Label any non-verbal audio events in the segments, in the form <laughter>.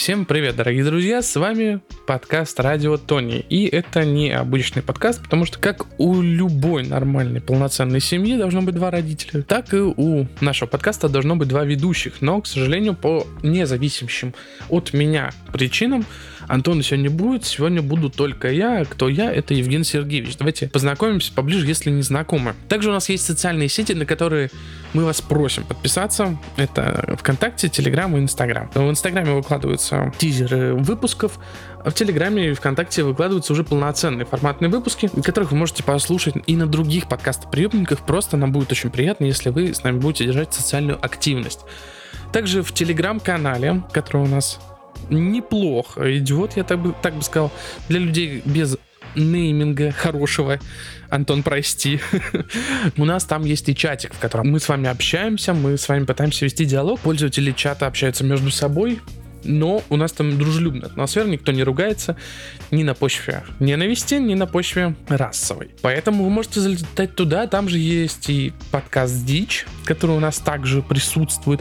Всем привет, дорогие друзья, с вами подкаст Радио Тони. И это не обычный подкаст, потому что как у любой нормальной полноценной семьи должно быть два родителя, так и у нашего подкаста должно быть два ведущих. Но, к сожалению, по независимым от меня причинам Антона сегодня будет, сегодня буду только я. Кто я? Это Евгений Сергеевич. Давайте познакомимся поближе, если не знакомы. Также у нас есть социальные сети, на которые мы вас просим подписаться. Это ВКонтакте, Телеграм и Инстаграм. В Инстаграме выкладываются тизеры выпусков, а в Телеграме и ВКонтакте выкладываются уже полноценные форматные выпуски, которых вы можете послушать и на других подкастоприемниках. Просто нам будет очень приятно, если вы с нами будете держать социальную активность. Также в Телеграм-канале, который у нас неплохо идет, я так бы, так бы сказал, для людей без нейминга хорошего. Антон, прости. <laughs> У нас там есть и чатик, в котором мы с вами общаемся, мы с вами пытаемся вести диалог. Пользователи чата общаются между собой, но у нас там дружелюбная атмосфера, никто не ругается ни на почве ненависти, ни на почве расовой. Поэтому вы можете залетать туда, там же есть и подкаст Дичь, который у нас также присутствует,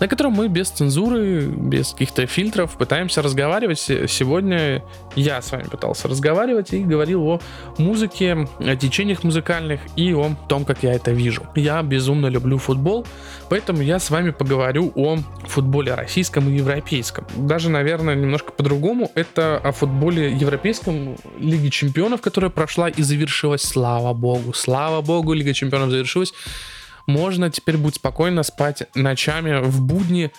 на котором мы без цензуры, без каких-то фильтров пытаемся разговаривать. Сегодня я с вами пытался разговаривать и говорил о музыке, о течениях музыкальных и о том, как я это вижу. Я безумно люблю футбол, поэтому я с вами поговорю о футболе российском и европейском. Даже, наверное, немножко по-другому. Это о футболе европейском Лиги Чемпионов, которая прошла и завершилась. Слава богу, слава богу, Лига Чемпионов завершилась. Можно теперь будет спокойно спать ночами в будни,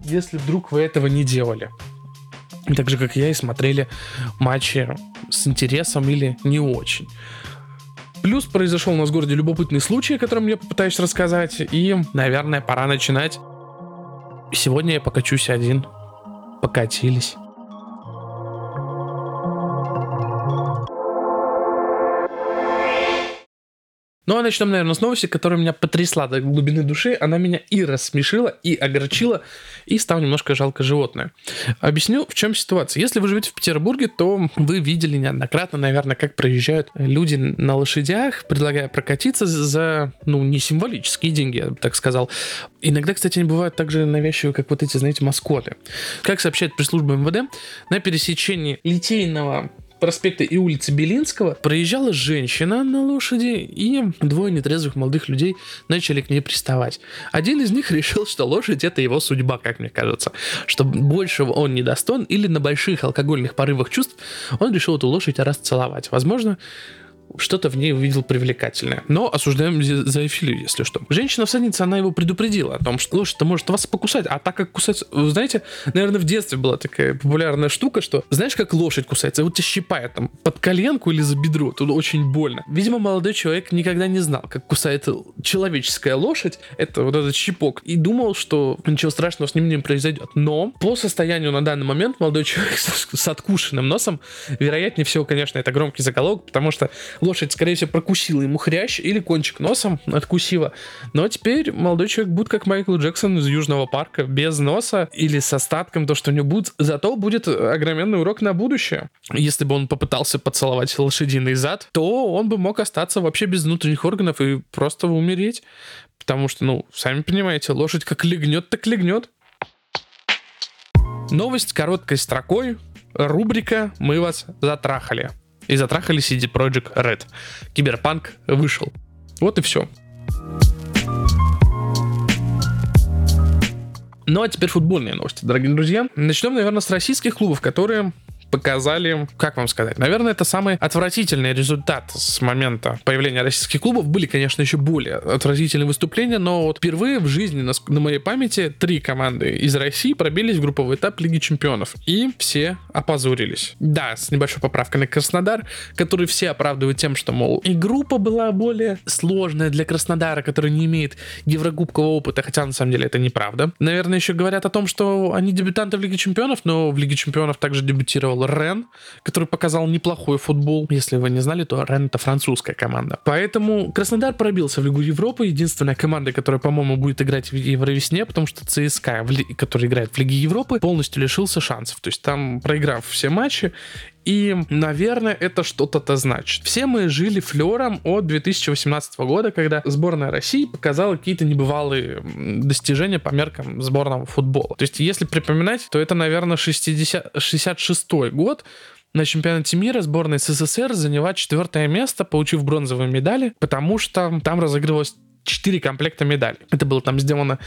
если вдруг вы этого не делали. Так же, как я, и смотрели матчи с интересом или не очень. Плюс произошел у нас в городе любопытный случай, о котором я попытаюсь рассказать. И, наверное, пора начинать. Сегодня я покачусь один покатились. Ну а начнем, наверное, с новости, которая меня потрясла до глубины души. Она меня и рассмешила, и огорчила, и стало немножко жалко животное. Объясню, в чем ситуация. Если вы живете в Петербурге, то вы видели неоднократно, наверное, как проезжают люди на лошадях, предлагая прокатиться за, ну, не символические деньги, я бы так сказал. Иногда, кстати, они бывают так же навязчивые, как вот эти, знаете, маскоты. Как сообщает пресс-служба МВД, на пересечении Литейного проспекта и улицы Белинского проезжала женщина на лошади, и двое нетрезвых молодых людей начали к ней приставать. Один из них <laughs> решил, что лошадь это его судьба, как мне кажется, что большего он не достоин, или на больших алкогольных порывах чувств он решил эту лошадь расцеловать. Возможно, что-то в ней увидел привлекательное. Но осуждаем за зоофилию, если что. Женщина-всадница, она его предупредила о том, что лошадь-то может вас покусать, а так как кусать... Знаете, наверное, в детстве была такая популярная штука, что знаешь, как лошадь кусается? Вот тебя щипает там под коленку или за бедро, тут очень больно. Видимо, молодой человек никогда не знал, как кусает человеческая лошадь, это вот этот щипок, и думал, что ничего страшного с ним не произойдет. Но по состоянию на данный момент молодой человек с, с откушенным носом, вероятнее всего, конечно, это громкий заголовок, потому что лошадь, скорее всего, прокусила ему хрящ или кончик носом откусила. Но теперь молодой человек будет как Майкл Джексон из Южного парка, без носа или с остатком, то, что у него будет. Зато будет огроменный урок на будущее. Если бы он попытался поцеловать лошадиный зад, то он бы мог остаться вообще без внутренних органов и просто умереть. Потому что, ну, сами понимаете, лошадь как легнет, так легнет. Новость короткой строкой. Рубрика «Мы вас затрахали» и затрахали CD Project Red. Киберпанк вышел. Вот и все. Ну а теперь футбольные новости, дорогие друзья. Начнем, наверное, с российских клубов, которые показали, как вам сказать, наверное, это самый отвратительный результат с момента появления российских клубов. Были, конечно, еще более отвратительные выступления, но вот впервые в жизни на, на моей памяти три команды из России пробились в групповой этап Лиги Чемпионов. И все опозорились. Да, с небольшой поправкой на Краснодар, который все оправдывают тем, что, мол, и группа была более сложная для Краснодара, который не имеет еврогубкового опыта, хотя на самом деле это неправда. Наверное, еще говорят о том, что они дебютанты в Лиге Чемпионов, но в Лиге Чемпионов также Рен, который показал неплохой футбол. Если вы не знали, то Рен это французская команда. Поэтому Краснодар пробился в Лигу Европы. Единственная команда, которая, по-моему, будет играть в Евровесне, потому что ЦСКА, который играет в Лиге Европы, полностью лишился шансов. То есть там, проиграв все матчи, И, наверное, это что-то-то значит. Все мы жили флером от 2018 года, когда сборная России показала какие-то небывалые достижения по меркам сборного футбола. То есть, если припоминать, то это, наверное, 60, 66 год, на чемпионате мира сборная СССР заняла четвертое место, получив бронзовые медали, потому что там разыгрывалось 4 комплекта медалей. Это было там сделано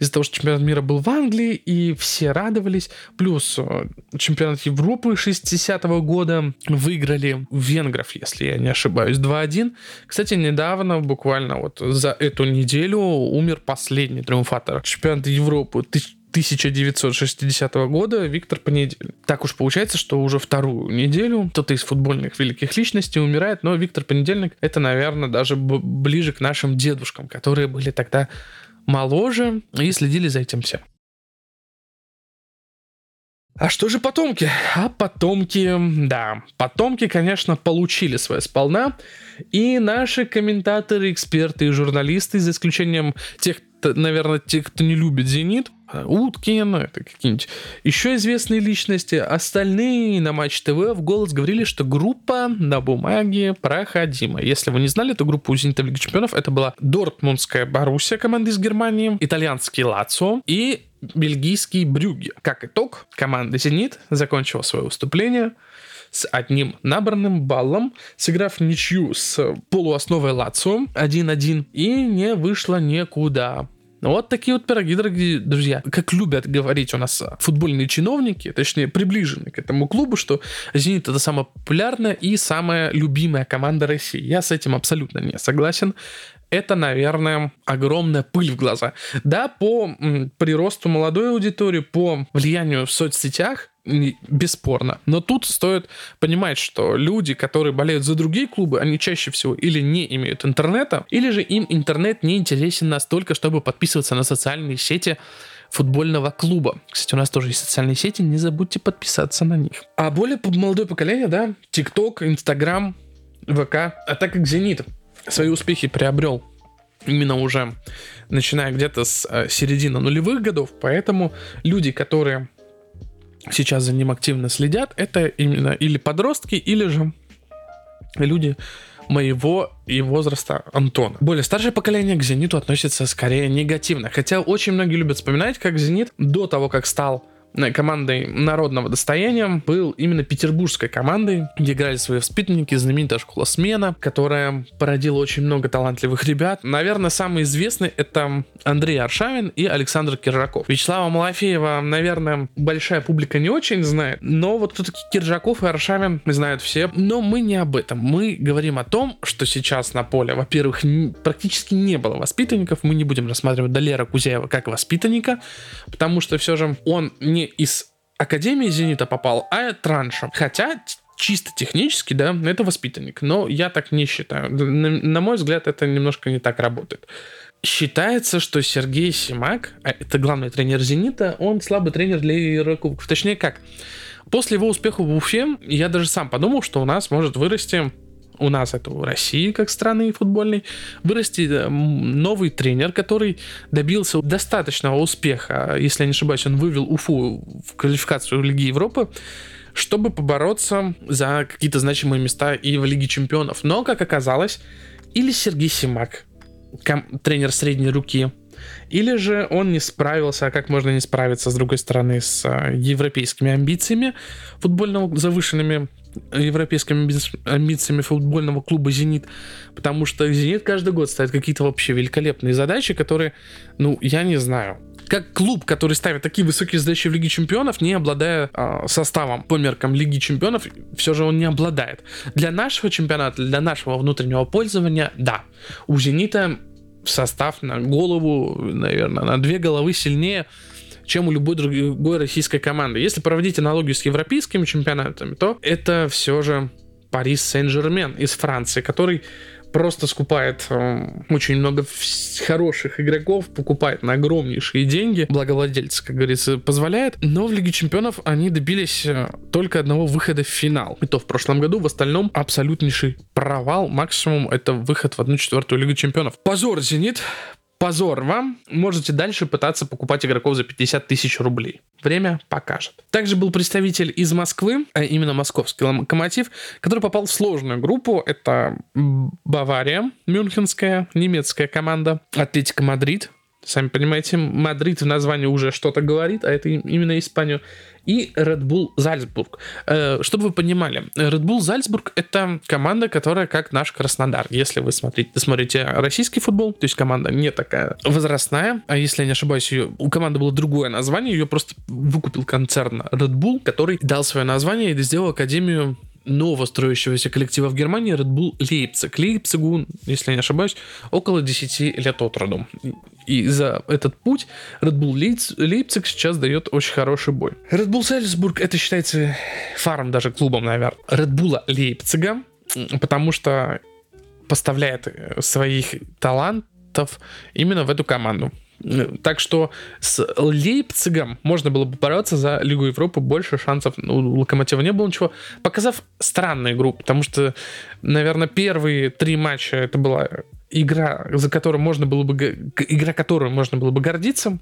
из-за того, что чемпионат мира был в Англии, и все радовались. Плюс э, чемпионат Европы 60-го года выиграли венгров, если я не ошибаюсь, 2-1. Кстати, недавно, буквально вот за эту неделю, умер последний триумфатор чемпионата Европы 1960 года Виктор Понедельник. Так уж получается, что уже вторую неделю кто-то из футбольных великих личностей умирает, но Виктор Понедельник это, наверное, даже ближе к нашим дедушкам, которые были тогда моложе и следили за этим всем. А что же потомки? А потомки, да, потомки, конечно, получили свое сполна. И наши комментаторы, эксперты и журналисты, за исключением тех, наверное, тех, кто не любит «Зенит», Уткин, это какие-нибудь еще известные личности. Остальные на Матч ТВ в голос говорили, что группа на бумаге проходима. Если вы не знали, то группа у Зенита в Лиге Чемпионов это была Дортмундская Боруссия, команда из Германии, итальянский Лацо и бельгийский Брюгге. Как итог, команда «Зенит» закончила свое выступление с одним набранным баллом, сыграв ничью с полуосновой Лацо 1-1 и не вышла никуда. Вот такие вот пироги, дорогие друзья. Как любят говорить у нас футбольные чиновники, точнее, приближенные к этому клубу, что «Зенит» — это самая популярная и самая любимая команда России. Я с этим абсолютно не согласен это, наверное, огромная пыль в глаза. Да, по приросту молодой аудитории, по влиянию в соцсетях, бесспорно. Но тут стоит понимать, что люди, которые болеют за другие клубы, они чаще всего или не имеют интернета, или же им интернет не интересен настолько, чтобы подписываться на социальные сети футбольного клуба. Кстати, у нас тоже есть социальные сети, не забудьте подписаться на них. А более молодое поколение, да, ТикТок, Инстаграм, ВК. А так как Зенит свои успехи приобрел именно уже начиная где-то с э, середины нулевых годов, поэтому люди, которые сейчас за ним активно следят, это именно или подростки, или же люди моего и возраста Антона. Более старшее поколение к «Зениту» относится скорее негативно, хотя очень многие любят вспоминать, как «Зенит» до того, как стал командой народного достояния был именно петербургской командой, где играли свои воспитанники, знаменитая школа смена, которая породила очень много талантливых ребят. Наверное, самый известный это Андрей Аршавин и Александр Киржаков. Вячеслава Малафеева, наверное, большая публика не очень знает, но вот все-таки Киржаков и Аршавин знают все. Но мы не об этом. Мы говорим о том, что сейчас на поле, во-первых, практически не было воспитанников. Мы не будем рассматривать Далера Кузяева как воспитанника, потому что все же он не из Академии Зенита попал, а траншем. Хотя чисто технически, да, это воспитанник. Но я так не считаю. На, на мой взгляд, это немножко не так работает. Считается, что Сергей Симак, а это главный тренер «Зенита», он слабый тренер для Еврокубков. Точнее как, после его успеха в Уфе я даже сам подумал, что у нас может вырасти у нас это в России, как страны футбольной, вырасти э, новый тренер, который добился достаточного успеха. Если я не ошибаюсь, он вывел Уфу в квалификацию Лиги Европы чтобы побороться за какие-то значимые места и в Лиге Чемпионов. Но, как оказалось, или Сергей Симак, тренер средней руки, или же он не справился, а как можно не справиться, с другой стороны, с э, европейскими амбициями футбольного завышенными европейскими амбициями футбольного клуба «Зенит», потому что «Зенит» каждый год ставит какие-то вообще великолепные задачи, которые, ну, я не знаю, как клуб, который ставит такие высокие задачи в Лиге Чемпионов, не обладая э, составом по меркам Лиги Чемпионов, все же он не обладает. Для нашего чемпионата, для нашего внутреннего пользования, да, у «Зенита» состав на голову, наверное, на две головы сильнее чем у любой другой российской команды. Если проводить аналогию с европейскими чемпионатами, то это все же Парис Сен-Жермен из Франции, который просто скупает э, очень много хороших игроков, покупает на огромнейшие деньги, благовладельцы, как говорится, позволяет, но в Лиге Чемпионов они добились э, только одного выхода в финал. И то в прошлом году, в остальном абсолютнейший провал, максимум это выход в одну четвертую Лигу Чемпионов. Позор, Зенит, позор вам, можете дальше пытаться покупать игроков за 50 тысяч рублей. Время покажет. Также был представитель из Москвы, а именно московский локомотив, который попал в сложную группу. Это Бавария, мюнхенская, немецкая команда, Атлетико Мадрид, Сами понимаете, Мадрид в названии уже что-то говорит, а это именно Испанию. И Red Bull Зальцбург. Э, чтобы вы понимали, Red Bull Зальцбург — это команда, которая как наш Краснодар. Если вы смотрите, смотрите российский футбол, то есть команда не такая возрастная, а если я не ошибаюсь, ее, у команды было другое название, ее просто выкупил концерн Red Bull, который дал свое название и сделал академию новостроящегося коллектива в Германии Red Bull Leipzig. Лейпцигу, если я не ошибаюсь, около 10 лет от роду. И за этот путь Red Bull Лейпциг сейчас дает очень хороший бой. Red Bull Сальцбург это считается фарм даже клубом, наверное, Red Bull Лейпцига, потому что поставляет своих талантов именно в эту команду. Так что с Лейпцигом можно было бы бороться за Лигу Европы, больше шансов. У Локомотива не было ничего, показав странную игру, потому что, наверное, первые три матча это была игра, за которую можно было бы, игра, которую можно было бы гордиться,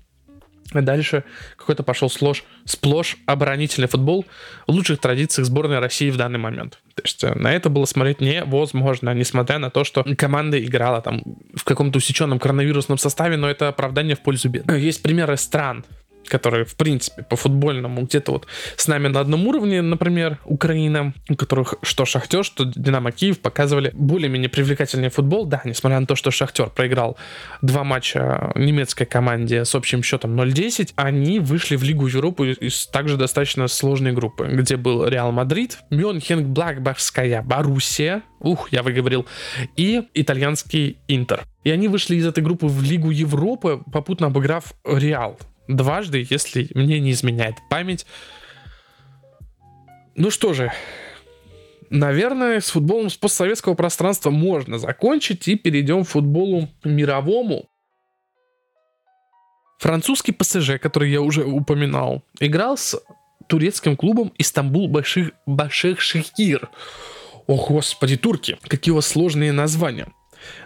дальше какой-то пошел сплошь, сплошь оборонительный футбол в лучших традициях сборной России в данный момент. То есть э, на это было смотреть невозможно, несмотря на то, что команда играла там в каком-то усеченном коронавирусном составе, но это оправдание в пользу бед. Есть примеры стран, которые, в принципе, по футбольному где-то вот с нами на одном уровне, например, Украина, у которых что Шахтер, что Динамо Киев показывали более-менее привлекательный футбол, да, несмотря на то, что Шахтер проиграл два матча немецкой команде с общим счетом 0-10, они вышли в Лигу Европы из также достаточно сложной группы, где был Реал Мадрид, Мюнхен, Блакбахская, Боруссия, ух, я выговорил, и итальянский Интер. И они вышли из этой группы в Лигу Европы, попутно обыграв Реал дважды, если мне не изменяет память. Ну что же, наверное, с футболом с постсоветского пространства можно закончить и перейдем к футболу мировому. Французский ПСЖ, который я уже упоминал, играл с турецким клубом Истанбул Баших, Баших Шахир. О, господи, турки, какие у вас сложные названия.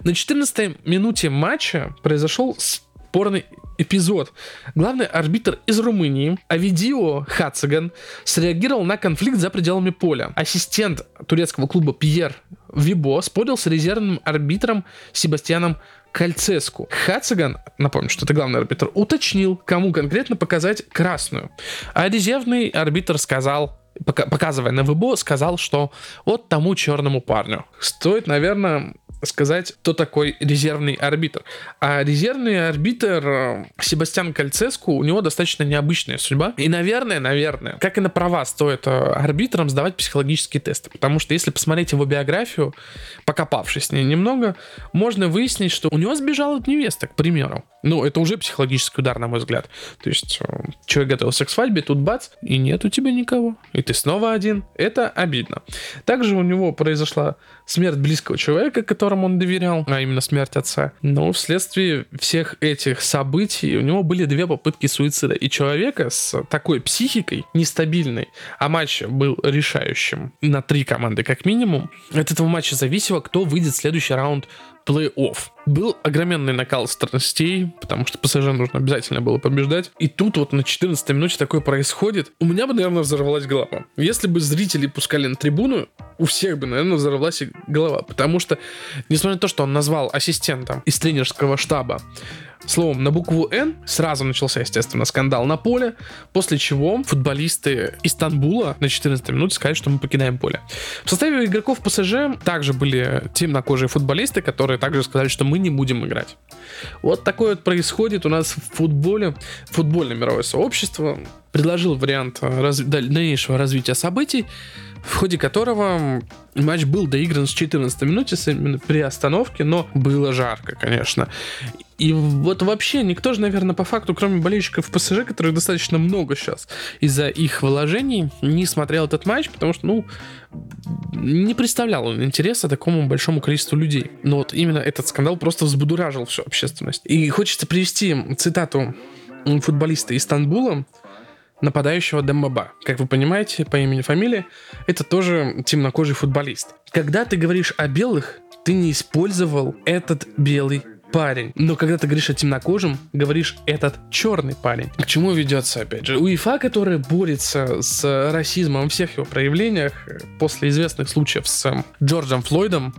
На 14 минуте матча произошел спорный эпизод. Главный арбитр из Румынии, Авидио Хациган, среагировал на конфликт за пределами поля. Ассистент турецкого клуба Пьер Вибо спорил с резервным арбитром Себастьяном Кальцеску. Хациган, напомню, что это главный арбитр, уточнил, кому конкретно показать красную. А резервный арбитр сказал, показывая на ВБО, сказал, что вот тому черному парню. Стоит, наверное, сказать, кто такой резервный арбитр. А резервный арбитр э, Себастьян Кальцеску, у него достаточно необычная судьба. И, наверное, наверное, как и на права стоит э, арбитрам сдавать психологические тесты. Потому что если посмотреть его биографию, покопавшись с ней немного, можно выяснить, что у него сбежала невеста, к примеру. Ну, это уже психологический удар, на мой взгляд. То есть, э, человек готовился к свадьбе, тут бац, и нет у тебя никого. И ты снова один. Это обидно. Также у него произошла смерть близкого человека, которому он доверял, а именно смерть отца. Но вследствие всех этих событий у него были две попытки суицида. И человека с такой психикой нестабильной, а матч был решающим на три команды как минимум, от этого матча зависело, кто выйдет в следующий раунд плей-офф. Был огроменный накал страстей, потому что ПСЖ нужно обязательно было побеждать. И тут вот на 14 минуте такое происходит. У меня бы, наверное, взорвалась голова. Если бы зрители пускали на трибуну, у всех бы, наверное, взорвалась голова. Потому что, несмотря на то, что он назвал ассистентом из тренерского штаба Словом, на букву «Н» сразу начался, естественно, скандал на поле, после чего футболисты Истанбула на 14 минуте сказали, что мы покидаем поле. В составе игроков ПСЖ также были темнокожие футболисты, которые также сказали, что мы не будем играть. Вот такое вот происходит у нас в футболе. Футбольное мировое сообщество предложил вариант раз... дальнейшего развития событий, в ходе которого матч был доигран с 14 минуте при остановке, но было жарко, конечно. И вот вообще никто же, наверное, по факту, кроме болельщиков ПСЖ, которых достаточно много сейчас, из-за их вложений, не смотрел этот матч, потому что, ну, не представлял он интереса такому большому количеству людей. Но вот именно этот скандал просто взбудуражил всю общественность. И хочется привести цитату футболиста из Стамбула, нападающего Дембаба. Как вы понимаете, по имени фамилии, это тоже темнокожий футболист. Когда ты говоришь о белых, ты не использовал этот белый парень. Но когда ты говоришь о темнокожем, говоришь этот черный парень. К чему ведется, опять же? УЕФА, которая борется с расизмом во всех его проявлениях, после известных случаев с Джорджем Флойдом,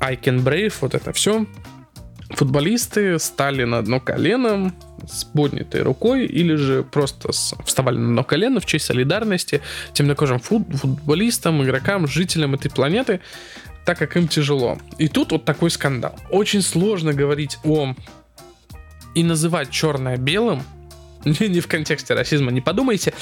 I can brave, вот это все, футболисты стали на одно колено с поднятой рукой или же просто вставали на одно колено в честь солидарности темнокожим фут, футболистам, игрокам, жителям этой планеты, так как им тяжело. И тут вот такой скандал. Очень сложно говорить о и называть черное белым, <laughs> не в контексте расизма, не подумайте,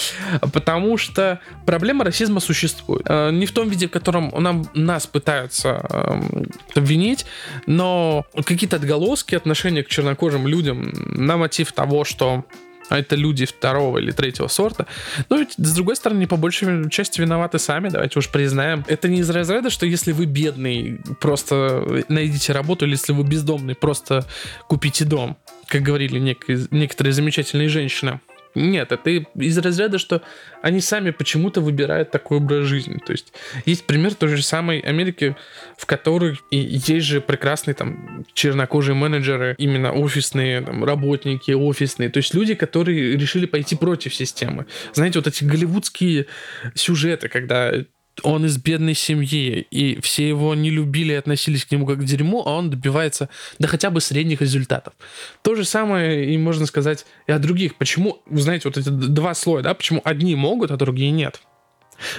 потому что проблема расизма существует. Э, не в том виде, в котором нам, нас пытаются эм, обвинить, но какие-то отголоски отношения к чернокожим людям на мотив того, что а это люди второго или третьего сорта. Но ведь, с другой стороны, по большей части виноваты сами, давайте уж признаем. Это не из разряда, что если вы бедный, просто найдите работу, или если вы бездомный, просто купите дом как говорили нек- некоторые замечательные женщины. Нет, это из разряда, что они сами почему-то выбирают такой образ жизни. То есть есть пример той же самой Америки, в которой и есть же прекрасные там чернокожие менеджеры, именно офисные там, работники, офисные. То есть люди, которые решили пойти против системы. Знаете, вот эти голливудские сюжеты, когда он из бедной семьи, и все его не любили и относились к нему как к дерьму, а он добивается, да хотя бы средних результатов. То же самое и можно сказать и о других. Почему, вы знаете, вот эти два слоя, да, почему одни могут, а другие нет?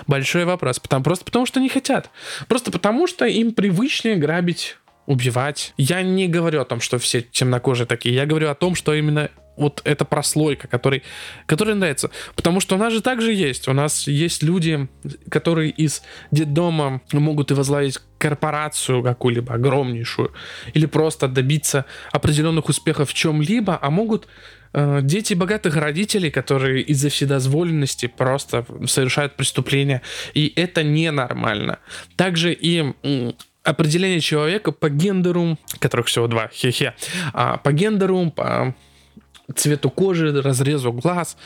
Большой вопрос. Потому, просто потому, что не хотят. Просто потому, что им привычнее грабить убивать. Я не говорю о том, что все темнокожие такие. Я говорю о том, что именно вот эта прослойка, который, которая нравится. Потому что у нас же также есть. У нас есть люди, которые из детдома могут и возглавить корпорацию какую-либо огромнейшую, или просто добиться определенных успехов в чем-либо, а могут э, дети богатых родителей, которые из-за вседозволенности просто совершают преступления, и это ненормально. Также и определение человека по гендеру, которых всего два, хе-хе, а, по гендеру, по цвету кожи, разрезу глаз,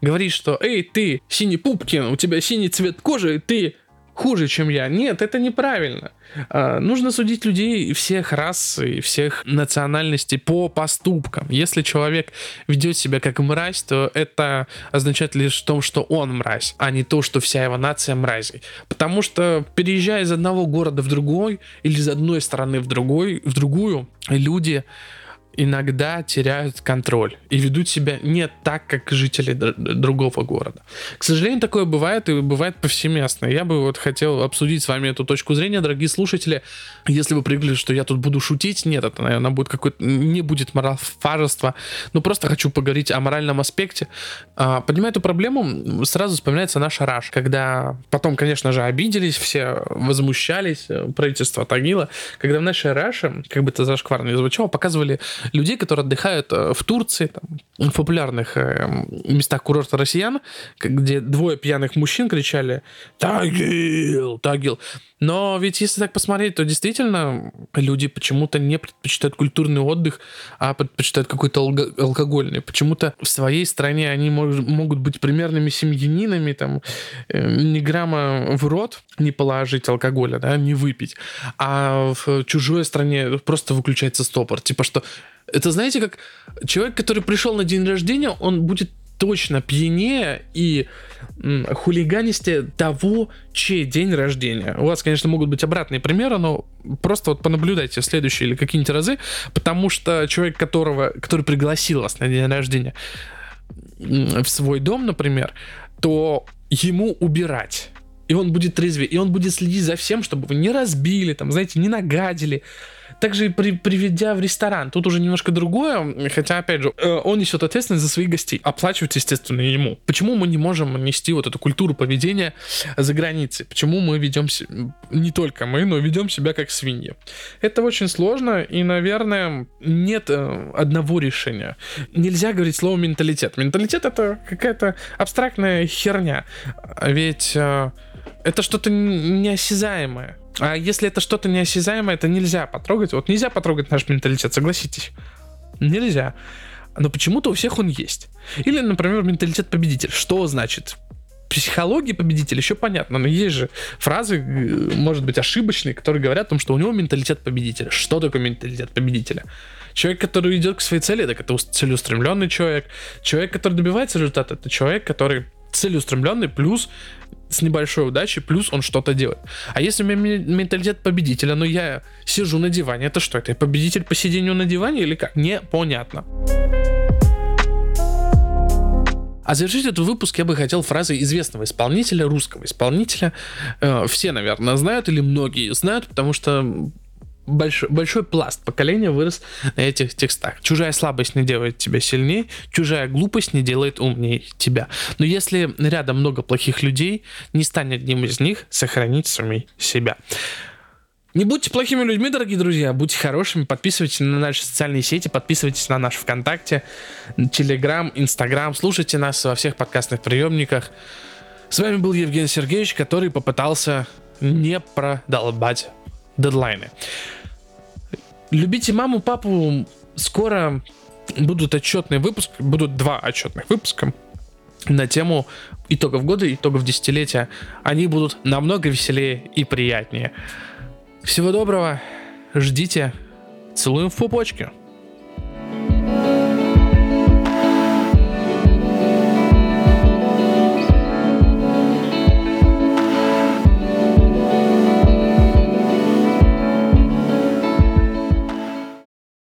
говорит, что «Эй, ты, синий пупкин, у тебя синий цвет кожи, ты хуже, чем я». Нет, это неправильно. А, нужно судить людей всех рас и всех национальностей по поступкам. Если человек ведет себя как мразь, то это означает лишь то, что он мразь, а не то, что вся его нация мрази. Потому что переезжая из одного города в другой или из одной страны в другой, в другую, люди иногда теряют контроль и ведут себя не так, как жители другого города. К сожалению, такое бывает и бывает повсеместно. Я бы вот хотел обсудить с вами эту точку зрения, дорогие слушатели. Если вы привыкли, что я тут буду шутить, нет, это, наверное, будет какой-то, не будет моралфажества, но просто хочу поговорить о моральном аспекте. А, поднимая эту проблему, сразу вспоминается наша Раш, когда потом, конечно же, обиделись, все возмущались, э, правительство Тагила, когда в нашей Раше, как бы это зашкварно не звучало, показывали людей, которые отдыхают э, в Турции, там, в популярных э, местах курорта россиян, где двое пьяных мужчин кричали «Тагил! Тагил!». Но ведь если так посмотреть, то действительно люди почему-то не предпочитают культурный отдых, а предпочитают какой-то алкогольный. Почему-то в своей стране они могут быть примерными семьянинами, там, э, ни грамма в рот не положить алкоголя, да, не выпить. А в чужой стране просто выключается стопор. Типа что это знаете, как человек, который пришел на день рождения, он будет точно пьянее и хулиганистее того, чей день рождения. У вас, конечно, могут быть обратные примеры, но просто вот понаблюдайте следующие или какие-нибудь разы, потому что человек, которого, который пригласил вас на день рождения в свой дом, например, то ему убирать. И он будет трезвее, и он будет следить за всем, чтобы вы не разбили, там, знаете, не нагадили. Также при, приведя в ресторан, тут уже немножко другое, хотя, опять же, э, он несет ответственность за своих гостей, оплачивать, естественно, ему. Почему мы не можем нести вот эту культуру поведения за границей? Почему мы ведем, не только мы, но ведем себя как свиньи? Это очень сложно, и, наверное, нет э, одного решения. Нельзя говорить слово менталитет. Менталитет это какая-то абстрактная херня. Ведь э, это что-то неосязаемое. А если это что-то неосязаемое, это нельзя потрогать. Вот нельзя потрогать наш менталитет, согласитесь. Нельзя. Но почему-то у всех он есть. Или, например, менталитет победитель. Что значит? Психология победителя еще понятно, но есть же фразы, э, может быть, ошибочные, которые говорят о том, что у него менталитет победителя. Что такое менталитет победителя? Человек, который идет к своей цели, так это целеустремленный человек. Человек, который добивается результата, это человек, который целеустремленный, плюс с небольшой удачей, плюс он что-то делает. А если у меня менталитет победителя, но я сижу на диване, это что? Это победитель по сидению на диване или как? Непонятно. А завершить этот выпуск я бы хотел фразой известного исполнителя, русского исполнителя. Э, все, наверное, знают или многие знают, потому что большой, большой пласт поколения вырос на этих текстах. Чужая слабость не делает тебя сильнее, чужая глупость не делает умнее тебя. Но если рядом много плохих людей, не стань одним из них, сохранить сумей себя. Не будьте плохими людьми, дорогие друзья, будьте хорошими, подписывайтесь на наши социальные сети, подписывайтесь на наш ВКонтакте, Телеграм, Инстаграм, слушайте нас во всех подкастных приемниках. С вами был Евгений Сергеевич, который попытался не продолбать дедлайны. Любите маму, папу. Скоро будут отчетные выпуски, будут два отчетных выпуска на тему итогов года, итогов десятилетия. Они будут намного веселее и приятнее. Всего доброго, ждите, целуем в пупочке.